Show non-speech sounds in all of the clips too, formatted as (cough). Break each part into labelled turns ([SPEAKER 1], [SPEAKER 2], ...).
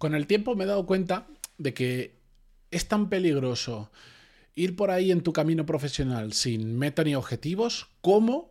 [SPEAKER 1] Con el tiempo me he dado cuenta de que es tan peligroso ir por ahí en tu camino profesional sin meta ni objetivos como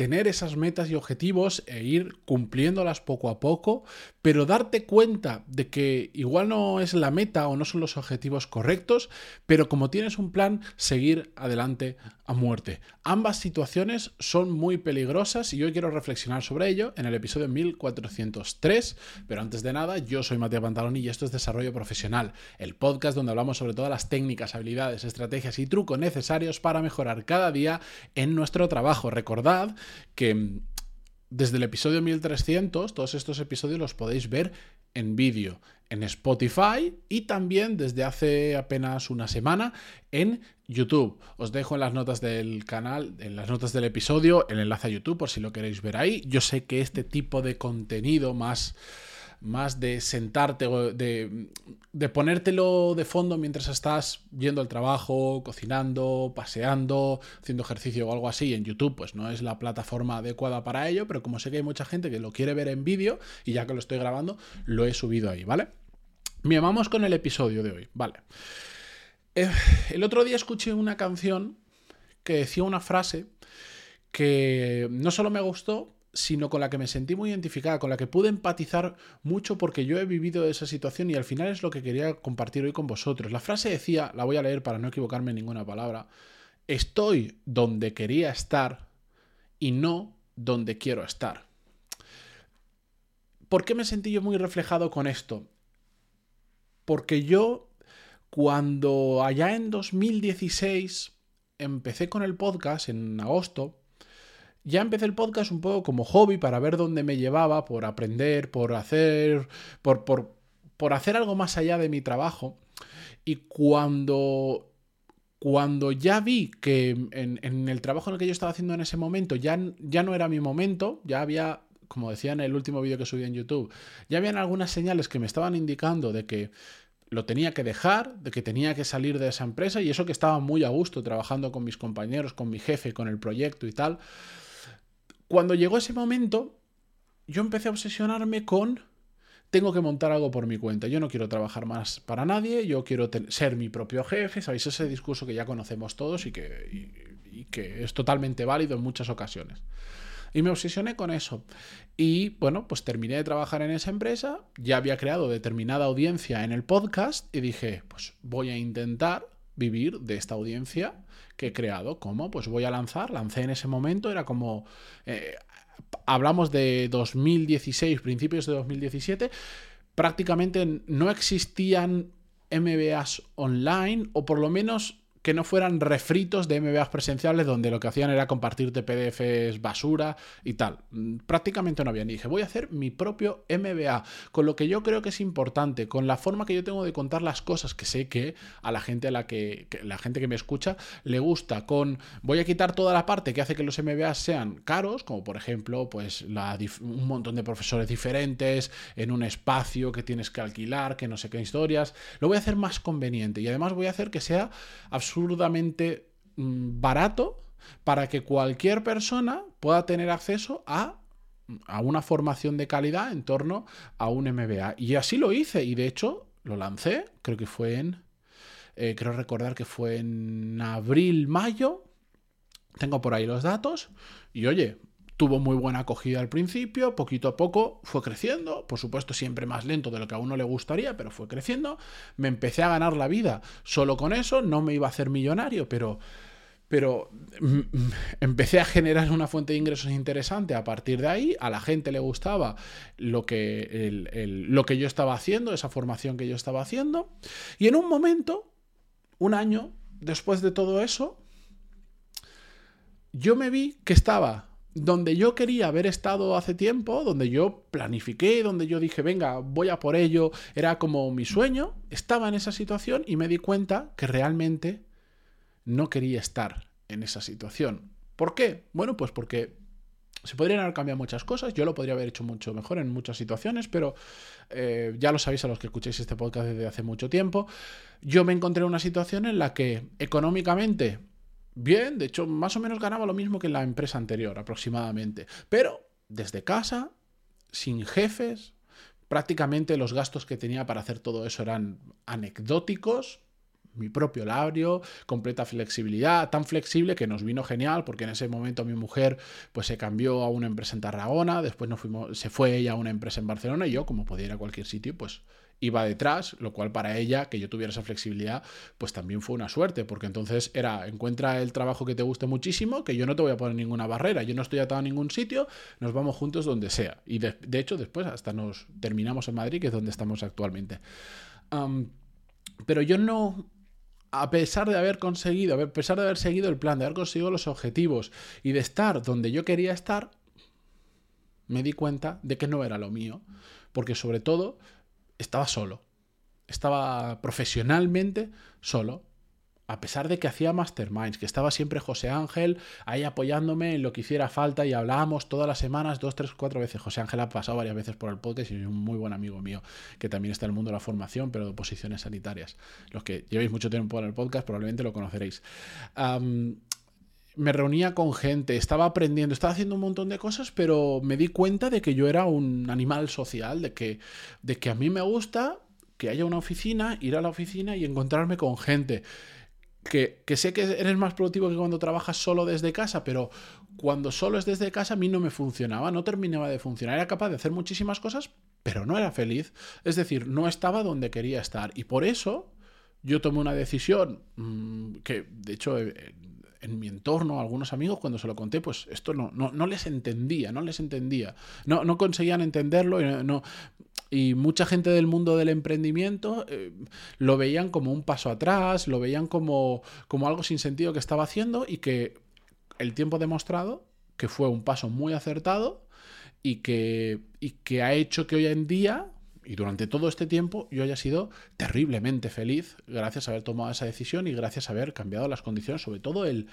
[SPEAKER 1] tener esas metas y objetivos e ir cumpliéndolas poco a poco, pero darte cuenta de que igual no es la meta o no son los objetivos correctos, pero como tienes un plan, seguir adelante a muerte. Ambas situaciones son muy peligrosas y hoy quiero reflexionar sobre ello en el episodio 1403, pero antes de nada, yo soy Matías Pantaloni y esto es Desarrollo Profesional, el podcast donde hablamos sobre todas las técnicas, habilidades, estrategias y trucos necesarios para mejorar cada día en nuestro trabajo. Recordad que mm, desde el episodio 1300, todos estos episodios los podéis ver en vídeo en Spotify y también desde hace apenas una semana en YouTube. Os dejo en las notas del canal, en las notas del episodio, el enlace a YouTube por si lo queréis ver ahí. Yo sé que este tipo de contenido más más de sentarte, de, de ponértelo de fondo mientras estás yendo al trabajo, cocinando, paseando, haciendo ejercicio o algo así en YouTube, pues no es la plataforma adecuada para ello, pero como sé que hay mucha gente que lo quiere ver en vídeo y ya que lo estoy grabando, lo he subido ahí, ¿vale? Bien, vamos con el episodio de hoy, ¿vale? Eh, el otro día escuché una canción que decía una frase que no solo me gustó, sino con la que me sentí muy identificada, con la que pude empatizar mucho porque yo he vivido esa situación y al final es lo que quería compartir hoy con vosotros. La frase decía, la voy a leer para no equivocarme en ninguna palabra, estoy donde quería estar y no donde quiero estar. ¿Por qué me sentí yo muy reflejado con esto? Porque yo, cuando allá en 2016 empecé con el podcast, en agosto, ya empecé el podcast un poco como hobby para ver dónde me llevaba, por aprender, por hacer, por, por, por hacer algo más allá de mi trabajo. Y cuando, cuando ya vi que en, el trabajo en el que yo estaba haciendo en ese momento ya, ya no era mi momento, ya había, como decía en el último vídeo que subí en YouTube, ya habían algunas señales que me estaban indicando de que lo tenía que dejar, de que tenía que salir de esa empresa y eso que estaba muy a gusto trabajando con mis compañeros, con mi jefe, con el proyecto y tal. Cuando llegó ese momento, yo empecé a obsesionarme con tengo que montar algo por mi cuenta. Yo no quiero trabajar más para nadie, yo quiero ser mi propio jefe, ¿sabéis? Ese discurso que ya conocemos todos y que, y que es totalmente válido en muchas ocasiones. Y me obsesioné con eso. Y bueno, pues terminé de trabajar en esa empresa, ya había creado determinada audiencia en el podcast y dije, pues voy a intentar vivir de esta audiencia que he creado. ¿Cómo? Pues voy a lanzar, lancé en ese momento, era como... Eh, hablamos de 2016, principios de 2017, prácticamente no existían MBAs online, o por lo menos que no fueran refritos de MBAs presenciales donde lo que hacían era compartirte PDFs basura y tal. Mm, prácticamente no había. ni dije, voy a hacer mi propio MBA, con lo que yo creo que es importante, con la forma que yo tengo de contar las cosas, que sé que a la gente a la que, la gente que me escucha le gusta, con voy a quitar toda la parte que hace que los MBAs sean caros, como por ejemplo, pues un montón de profesores diferentes en un espacio que tienes que alquilar, que no sé qué historias. Lo voy a hacer más conveniente y además voy a hacer que sea absolutamente absurdamente mm, barato para que cualquier persona pueda tener acceso a, a, una formación de calidad en torno a un MBA. Y así lo hice y de hecho lo lancé, creo que fue en, eh, creo recordar que fue en abril, mayo, tengo por ahí los datos y oye, tuvo muy buena acogida al principio, poquito a poco fue creciendo, por supuesto siempre más lento de lo que a uno le gustaría, pero fue creciendo, me empecé a ganar la vida solo con eso, no me iba a hacer millonario, pero pero mm, mm, empecé a generar una fuente de ingresos interesante a partir de ahí, a la gente le gustaba lo que, lo que yo estaba haciendo, esa formación que yo estaba haciendo, y en un momento, un año después de todo eso, yo me vi que estaba donde yo quería haber estado hace tiempo, donde yo planifiqué, donde yo dije, venga, voy a por ello, era como mi sueño, estaba en esa situación y me di cuenta que realmente no quería estar en esa situación. ¿Por qué? Bueno, pues porque se podrían haber cambiado muchas cosas, yo lo podría haber hecho mucho mejor en muchas situaciones, pero eh, ya lo sabéis a los que escuchéis este podcast desde hace mucho tiempo, yo me encontré en una situación en la que económicamente bien, de hecho, más o menos ganaba lo mismo que en la empresa anterior, aproximadamente. Pero desde casa, sin jefes, prácticamente los gastos que tenía para hacer todo eso eran anecdóticos, mi propio labrio, completa flexibilidad, tan flexible que nos vino genial porque en ese momento mi mujer pues se cambió a una empresa en Tarragona, después nos fuimos, se fue ella a una empresa en Barcelona y yo como podía ir a cualquier sitio pues iba detrás, lo cual para ella, que yo tuviera esa flexibilidad, pues también fue una suerte, porque entonces era, encuentra el trabajo que te guste muchísimo, que yo no te voy a poner ninguna barrera, yo no estoy atado a ningún sitio, nos vamos juntos donde sea. Y de, hecho después hasta nos terminamos en Madrid, que es donde estamos actualmente. pero yo no, a pesar de haber conseguido, a pesar de haber seguido el plan, de haber conseguido los objetivos y de estar donde yo quería estar, me di cuenta de que no era lo mío. Porque sobre todo estaba solo. Estaba profesionalmente solo a pesar de que hacía masterminds, que estaba siempre José Ángel ahí apoyándome en lo que hiciera falta y hablábamos todas las semanas, dos, tres, cuatro veces. José Ángel ha pasado varias veces por el podcast y es un muy buen amigo mío, que también está en el mundo de la formación, pero de posiciones sanitarias. Los que llevéis mucho tiempo en el podcast probablemente lo conoceréis. Me reunía con gente, estaba aprendiendo, estaba haciendo un montón de cosas, pero me di cuenta de que yo era un animal social, de que, de que a mí me gusta que haya una oficina, ir a la oficina y encontrarme con gente que, sé que eres más productivo que cuando trabajas solo desde casa, pero cuando solo es desde casa a mí no me funcionaba, no terminaba de funcionar. Era capaz de hacer muchísimas cosas, pero no era feliz. Es decir, no estaba donde quería estar. Y por eso yo tomé una decisión mm, que, de hecho, eh, en mi entorno, algunos amigos, cuando se lo conté, pues esto no, no, les entendía, no les entendía. No, no conseguían entenderlo y, no, y mucha gente del mundo del emprendimiento eh, lo veían como un paso atrás, lo veían como, como algo sin sentido que estaba haciendo y que el tiempo ha demostrado que fue un paso muy acertado y que, y que ha hecho que hoy en día y durante todo este tiempo yo haya sido terriblemente feliz gracias a haber tomado esa decisión y gracias a haber cambiado las condiciones, sobre todo el...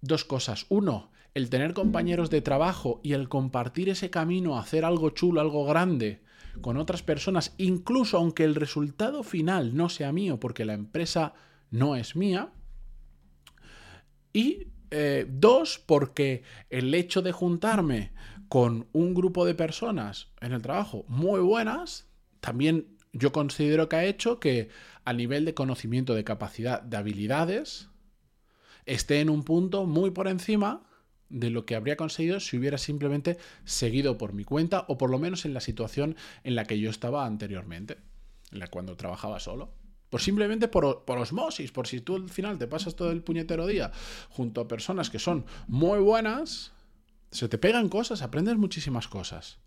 [SPEAKER 1] Dos cosas. Uno, el tener compañeros de trabajo y el compartir ese camino hacer algo chulo, algo grande con otras personas, incluso aunque el resultado final no sea mío porque la empresa no es mía. Y eh, dos, porque el hecho de juntarme con un grupo de personas en el trabajo muy buenas, también yo considero que ha hecho que a nivel de conocimiento, de capacidad, de habilidades, esté en un punto muy por encima de lo que habría conseguido si hubiera simplemente seguido por mi cuenta o por lo menos en la situación en la que yo estaba anteriormente, en la cuando trabajaba solo. Por simplemente por, por, osmosis, por si tú al final te pasas todo el puñetero día junto a personas que son muy buenas, se te pegan cosas, aprendes muchísimas cosas.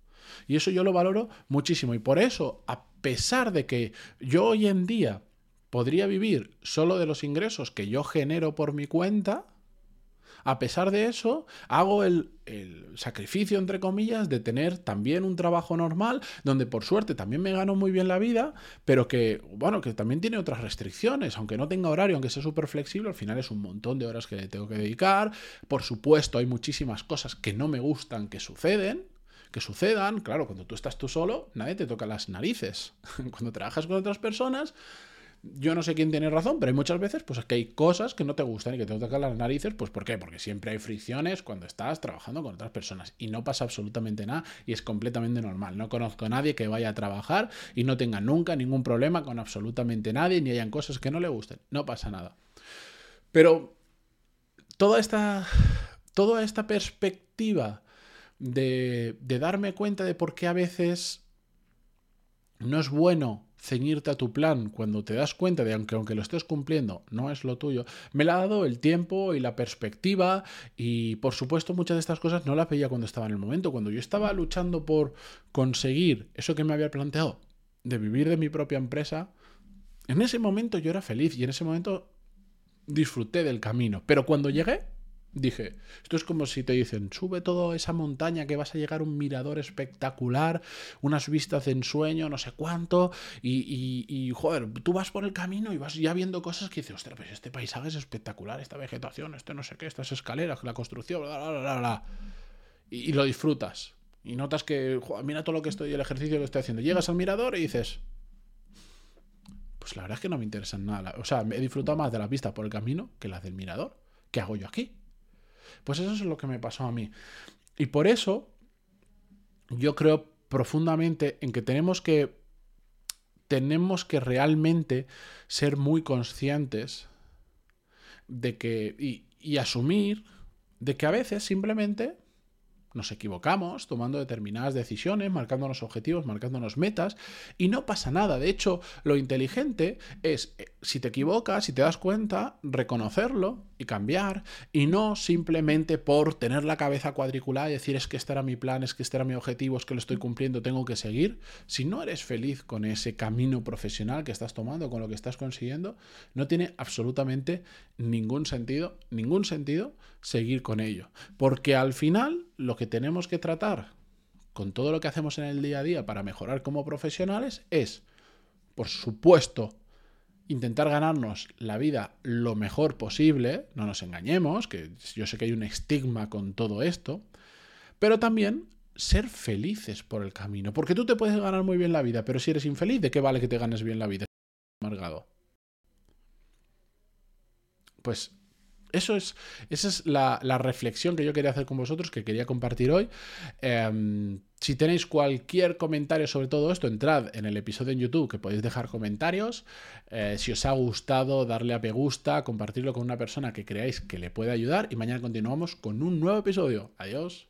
[SPEAKER 1] Y eso yo lo valoro muchísimo. Y por eso, a pesar de que yo hoy en día podría vivir solo de los ingresos que yo genero por mi cuenta, a pesar de eso, hago el, sacrificio, entre comillas, de tener también un trabajo normal, donde por suerte también me gano muy bien la vida, pero que, bueno, que también tiene otras restricciones, aunque no tenga horario, aunque sea súper flexible, al final es un montón de horas que le tengo que dedicar. Por supuesto, hay muchísimas cosas que no me gustan que suceden, que sucedan. Claro, cuando tú estás tú solo, nadie te toca las narices. (laughs) Cuando trabajas con otras personas, yo no sé quién tiene razón, pero hay muchas veces pues que hay cosas que no te gustan y que te tocan las narices, pues ¿por qué? Porque siempre hay fricciones cuando estás trabajando con otras personas y no pasa absolutamente nada y es completamente normal. No conozco a nadie que vaya a trabajar y no tenga nunca ningún problema con absolutamente nadie ni hayan cosas que no le gusten. No pasa nada. Pero toda esta, toda esta perspectiva de, de darme cuenta de por qué a veces no es bueno ceñirte a tu plan cuando te das cuenta de que aunque lo estés cumpliendo no es lo tuyo, me la ha dado el tiempo y la perspectiva y por supuesto muchas de estas cosas no las veía cuando estaba en el momento, cuando yo estaba luchando por conseguir eso que me había planteado, de vivir de mi propia empresa, en ese momento yo era feliz y en ese momento disfruté del camino, pero cuando llegué Dije, esto es como si te dicen, sube toda esa montaña que vas a llegar a un mirador espectacular, unas vistas de ensueño, no sé cuánto, y, y, joder, tú vas por el camino y vas ya viendo cosas que dices, ostras, pues este paisaje es espectacular, esta vegetación, este no sé qué, estas escaleras, la construcción, bla, bla, bla, bla. Y, lo disfrutas. Y notas que, mira todo lo que estoy, el ejercicio que estoy haciendo. Llegas al mirador y dices, pues la verdad es que no me interesa nada. O sea, he disfrutado más de la vista por el camino que las del mirador. ¿Qué hago yo aquí? Pues eso es lo que me pasó a mí. Y por eso yo creo profundamente en que tenemos que tenemos que realmente ser muy conscientes de que y, asumir de que a veces simplemente nos equivocamos tomando determinadas decisiones, marcándonos objetivos, marcándonos metas, y no pasa nada. De hecho, lo inteligente es, eh, si te equivocas, si te das cuenta, reconocerlo y cambiar, y no simplemente por tener la cabeza cuadriculada y decir es que este era mi plan, es que este era mi objetivo, es que lo estoy cumpliendo, tengo que seguir. Si no eres feliz con ese camino profesional que estás tomando, con lo que estás consiguiendo, no tiene absolutamente ningún sentido, ningún sentido seguir con ello. Porque al final lo que tenemos que tratar con todo lo que hacemos en el día a día para mejorar como profesionales es, por supuesto, intentar ganarnos la vida lo mejor posible, no nos engañemos, que yo sé que hay un estigma con todo esto, pero también ser felices por el camino, porque tú te puedes ganar muy bien la vida, pero si eres infeliz, ¿de qué vale que te ganes bien la vida? Amargado. Pues eso es, esa es la, reflexión que yo quería hacer con vosotros, que quería compartir hoy. Em, si tenéis cualquier comentario sobre todo esto, entrad en el episodio en YouTube que podéis dejar comentarios. Eh, si os ha gustado, darle a me gusta, compartirlo con una persona que creáis que le puede ayudar y mañana continuamos con un nuevo episodio. Adiós.